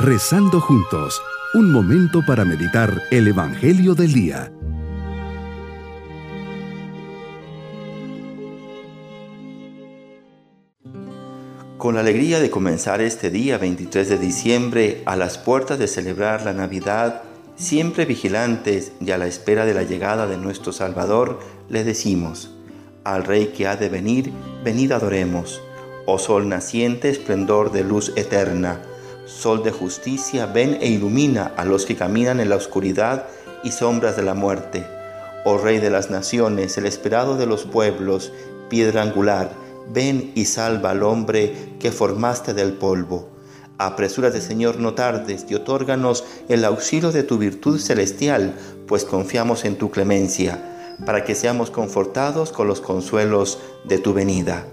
Rezando juntos, un momento para meditar el Evangelio del Día. Con la alegría de comenzar este día 23 de diciembre a las puertas de celebrar la Navidad, siempre vigilantes y a la espera de la llegada de nuestro Salvador, le decimos, al Rey que ha de venir, venid adoremos. Oh sol naciente, esplendor de luz eterna, sol de justicia, ven e ilumina a los que caminan en la oscuridad y sombras de la muerte. Oh Rey de las naciones, el esperado de los pueblos, piedra angular, ven y salva al hombre que formaste del polvo. Apresúrate, Señor, no tardes y otórganos el auxilio de tu virtud celestial, pues confiamos en tu clemencia, para que seamos confortados con los consuelos de tu venida.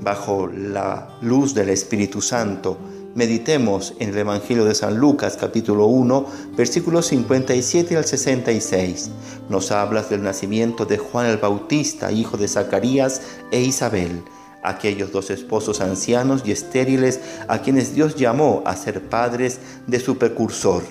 Bajo la luz del Espíritu Santo, meditemos en el Evangelio de San Lucas capítulo 1, versículos 57 al 66. Nos hablas del nacimiento de Juan el Bautista, hijo de Zacarías e Isabel aquellos dos esposos ancianos y estériles a quienes Dios llamó a ser padres de su precursor.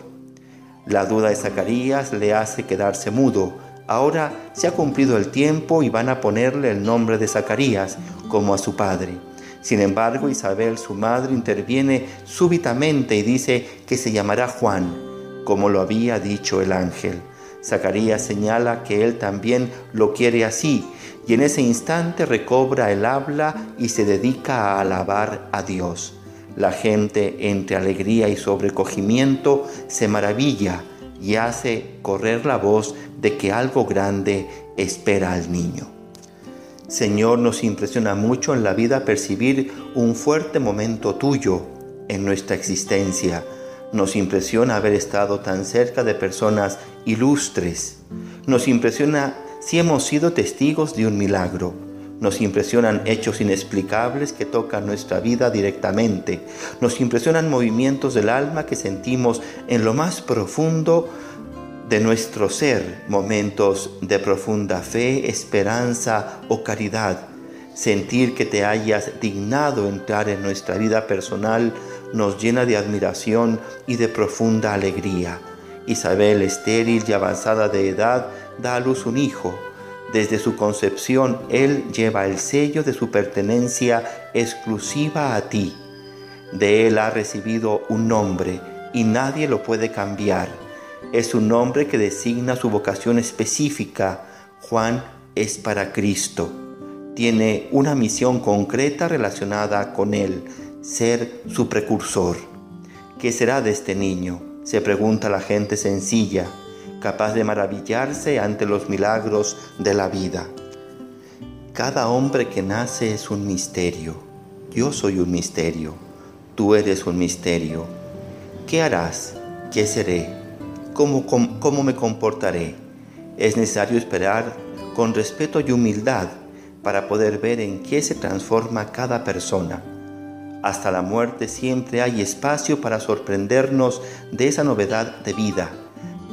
La duda de Zacarías le hace quedarse mudo. Ahora se ha cumplido el tiempo y van a ponerle el nombre de Zacarías como a su padre. Sin embargo, Isabel, su madre, interviene súbitamente y dice que se llamará Juan, como lo había dicho el ángel. Zacarías señala que él también lo quiere así y en ese instante recobra el habla y se dedica a alabar a Dios. La gente entre alegría y sobrecogimiento se maravilla y hace correr la voz de que algo grande espera al niño. Señor, nos impresiona mucho en la vida percibir un fuerte momento tuyo en nuestra existencia. Nos impresiona haber estado tan cerca de personas ilustres. Nos impresiona si hemos sido testigos de un milagro. Nos impresionan hechos inexplicables que tocan nuestra vida directamente. Nos impresionan movimientos del alma que sentimos en lo más profundo de nuestro ser, momentos de profunda fe, esperanza o caridad. Sentir que te hayas dignado entrar en nuestra vida personal nos llena de admiración y de profunda alegría. Isabel, estéril y avanzada de edad, da a luz un hijo. Desde su concepción, Él lleva el sello de su pertenencia exclusiva a ti. De Él ha recibido un nombre y nadie lo puede cambiar. Es un nombre que designa su vocación específica. Juan es para Cristo. Tiene una misión concreta relacionada con Él, ser su precursor. ¿Qué será de este niño? Se pregunta la gente sencilla capaz de maravillarse ante los milagros de la vida. Cada hombre que nace es un misterio. Yo soy un misterio. Tú eres un misterio. ¿Qué harás? ¿Qué seré? ¿Cómo, me comportaré? Es necesario esperar con respeto y humildad para poder ver en qué se transforma cada persona. Hasta la muerte siempre hay espacio para sorprendernos de esa novedad de vida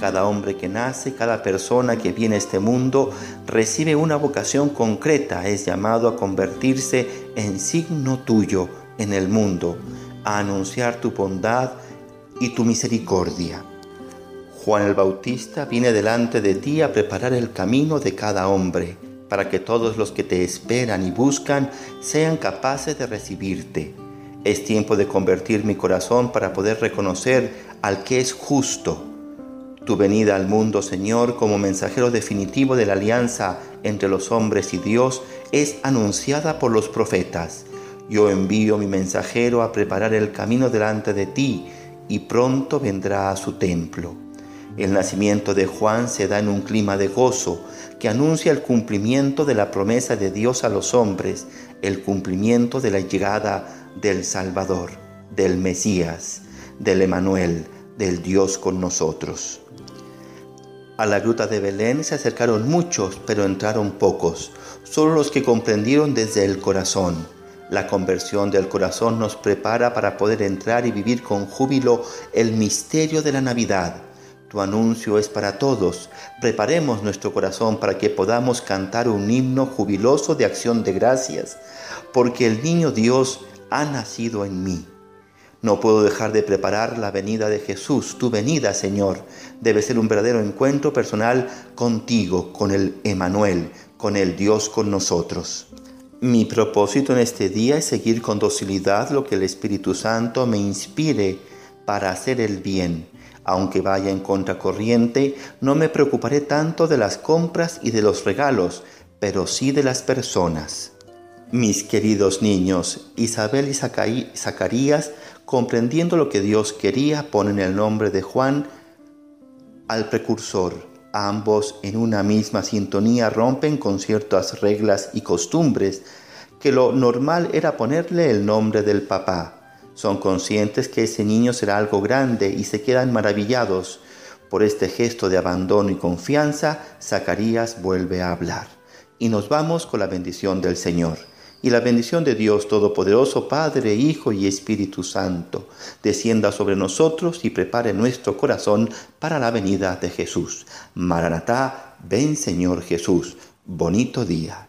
cada hombre que nace, cada persona que viene a este mundo, recibe una vocación concreta, es llamado a convertirse en signo tuyo en el mundo, a anunciar tu bondad y tu misericordia. Juan el Bautista viene delante de ti a preparar el camino de cada hombre, para que todos los que te esperan y buscan sean capaces de recibirte. Es tiempo de convertir mi corazón para poder reconocer al que es justo tu venida al mundo, Señor, como mensajero definitivo de la alianza entre los hombres y Dios, es anunciada por los profetas. Yo envío mi mensajero a preparar el camino delante de ti, y pronto vendrá a su templo. El nacimiento de Juan se da en un clima de gozo que anuncia el cumplimiento de la promesa de Dios a los hombres, el cumplimiento de la llegada del Salvador, del Mesías, del Emanuel, del Dios con nosotros. A la gruta de Belén se acercaron muchos, pero entraron pocos, solo los que comprendieron desde el corazón. La conversión del corazón nos prepara para poder entrar y vivir con júbilo el misterio de la Navidad. Tu anuncio es para todos. Preparemos nuestro corazón para que podamos cantar un himno jubiloso de acción de gracias, porque el niño Dios ha nacido en mí. No puedo dejar de preparar la venida de Jesús, tu venida, Señor. Debe ser un verdadero encuentro personal contigo, con el Emanuel, con el Dios con nosotros. Mi propósito en este día es seguir con docilidad lo que el Espíritu Santo me inspire para hacer el bien. Aunque vaya en contracorriente, no me preocuparé tanto de las compras y de los regalos, pero sí de las personas. Mis queridos niños, Isabel y Zacarías, comprendiendo lo que Dios quería, ponen el nombre de Juan al precursor. Ambos en una misma sintonía rompen con ciertas reglas y costumbres que lo normal era ponerle el nombre del papá. Son conscientes que ese niño será algo grande y se quedan maravillados. Por este gesto de abandono y confianza, Zacarías vuelve a hablar. Y nos vamos con la bendición del Señor y la bendición de Dios Todopoderoso, Padre, Hijo y Espíritu Santo, descienda sobre nosotros y prepare nuestro corazón para la venida de Jesús. Maranatá, ven Señor Jesús. Bonito día.